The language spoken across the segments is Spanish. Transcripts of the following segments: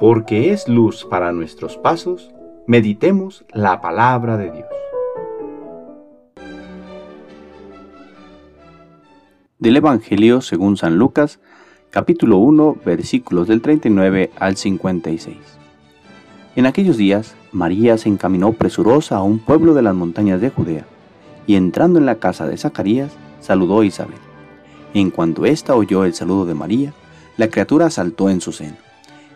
porque es luz para nuestros pasos, meditemos la palabra de Dios. Del Evangelio según San Lucas, capítulo 1, versículos del 39 al 56. En aquellos días, María se encaminó presurosa a un pueblo de las montañas de Judea, y entrando en la casa de Zacarías, saludó a Isabel. En cuanto ésta oyó el saludo de María, la criatura saltó en su seno.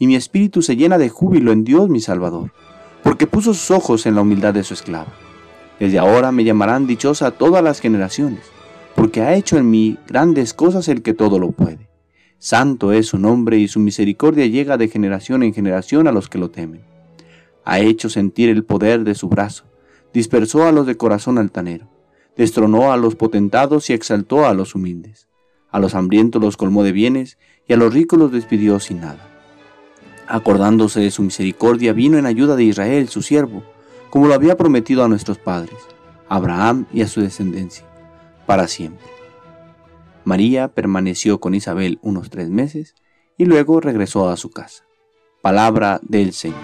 y mi espíritu se llena de júbilo en Dios mi Salvador, porque puso sus ojos en la humildad de su esclava. Desde ahora me llamarán dichosa todas las generaciones, porque ha hecho en mí grandes cosas el que todo lo puede. Santo es su nombre y su misericordia llega de generación en generación a los que lo temen. Ha hecho sentir el poder de su brazo, dispersó a los de corazón altanero, destronó a los potentados y exaltó a los humildes. A los hambrientos los colmó de bienes y a los ricos los despidió sin nada acordándose de su misericordia, vino en ayuda de Israel, su siervo, como lo había prometido a nuestros padres, a Abraham y a su descendencia, para siempre. María permaneció con Isabel unos tres meses y luego regresó a su casa. Palabra del Señor.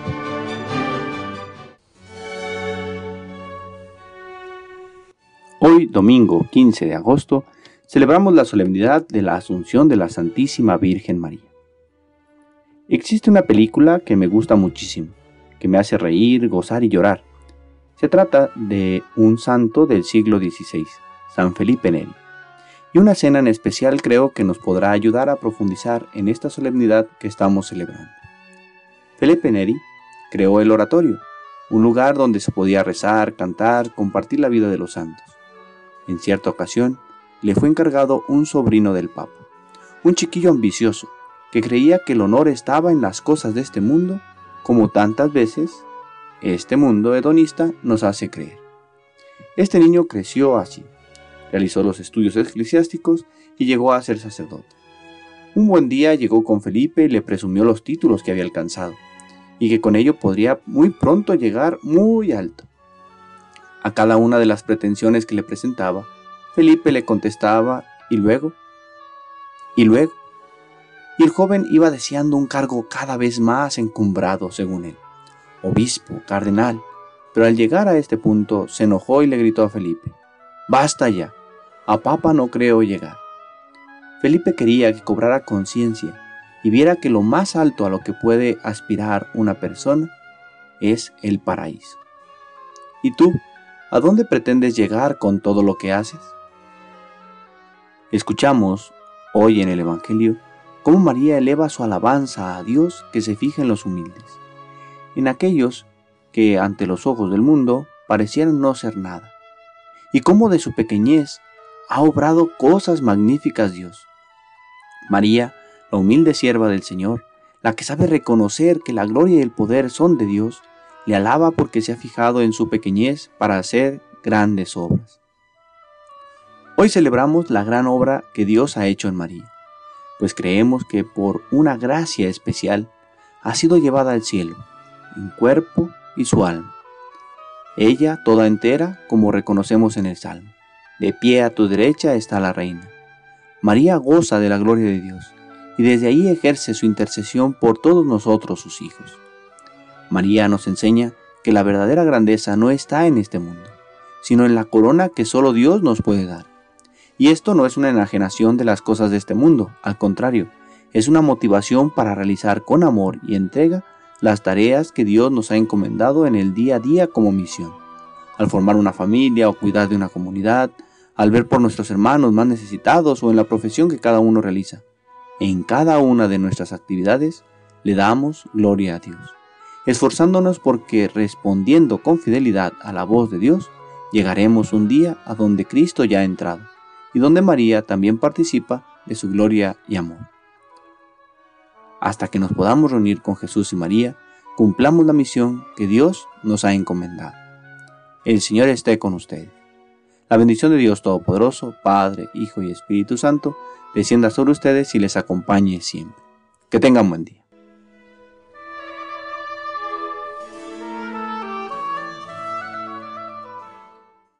Hoy, domingo 15 de agosto, celebramos la solemnidad de la Asunción de la Santísima Virgen María. Existe una película que me gusta muchísimo, que me hace reír, gozar y llorar. Se trata de un santo del siglo XVI, San Felipe Neri. Y una cena en especial creo que nos podrá ayudar a profundizar en esta solemnidad que estamos celebrando. Felipe Neri creó el oratorio, un lugar donde se podía rezar, cantar, compartir la vida de los santos. En cierta ocasión, le fue encargado un sobrino del Papa, un chiquillo ambicioso, que creía que el honor estaba en las cosas de este mundo, como tantas veces este mundo hedonista nos hace creer. Este niño creció así, realizó los estudios eclesiásticos y llegó a ser sacerdote. Un buen día llegó con Felipe y le presumió los títulos que había alcanzado, y que con ello podría muy pronto llegar muy alto. A cada una de las pretensiones que le presentaba, Felipe le contestaba y luego, y luego, y el joven iba deseando un cargo cada vez más encumbrado, según él, obispo, cardenal, pero al llegar a este punto se enojó y le gritó a Felipe, Basta ya, a papa no creo llegar. Felipe quería que cobrara conciencia y viera que lo más alto a lo que puede aspirar una persona es el paraíso. ¿Y tú, a dónde pretendes llegar con todo lo que haces? Escuchamos hoy en el Evangelio cómo María eleva su alabanza a Dios que se fija en los humildes, en aquellos que ante los ojos del mundo parecieran no ser nada, y cómo de su pequeñez ha obrado cosas magníficas Dios. María, la humilde sierva del Señor, la que sabe reconocer que la gloria y el poder son de Dios, le alaba porque se ha fijado en su pequeñez para hacer grandes obras. Hoy celebramos la gran obra que Dios ha hecho en María pues creemos que por una gracia especial ha sido llevada al cielo, en cuerpo y su alma. Ella toda entera, como reconocemos en el Salmo. De pie a tu derecha está la reina. María goza de la gloria de Dios y desde ahí ejerce su intercesión por todos nosotros sus hijos. María nos enseña que la verdadera grandeza no está en este mundo, sino en la corona que solo Dios nos puede dar. Y esto no es una enajenación de las cosas de este mundo, al contrario, es una motivación para realizar con amor y entrega las tareas que Dios nos ha encomendado en el día a día como misión. Al formar una familia o cuidar de una comunidad, al ver por nuestros hermanos más necesitados o en la profesión que cada uno realiza. En cada una de nuestras actividades le damos gloria a Dios, esforzándonos porque respondiendo con fidelidad a la voz de Dios, llegaremos un día a donde Cristo ya ha entrado y donde María también participa de su gloria y amor. Hasta que nos podamos reunir con Jesús y María, cumplamos la misión que Dios nos ha encomendado. El Señor esté con ustedes. La bendición de Dios Todopoderoso, Padre, Hijo y Espíritu Santo, descienda sobre ustedes y les acompañe siempre. Que tengan buen día.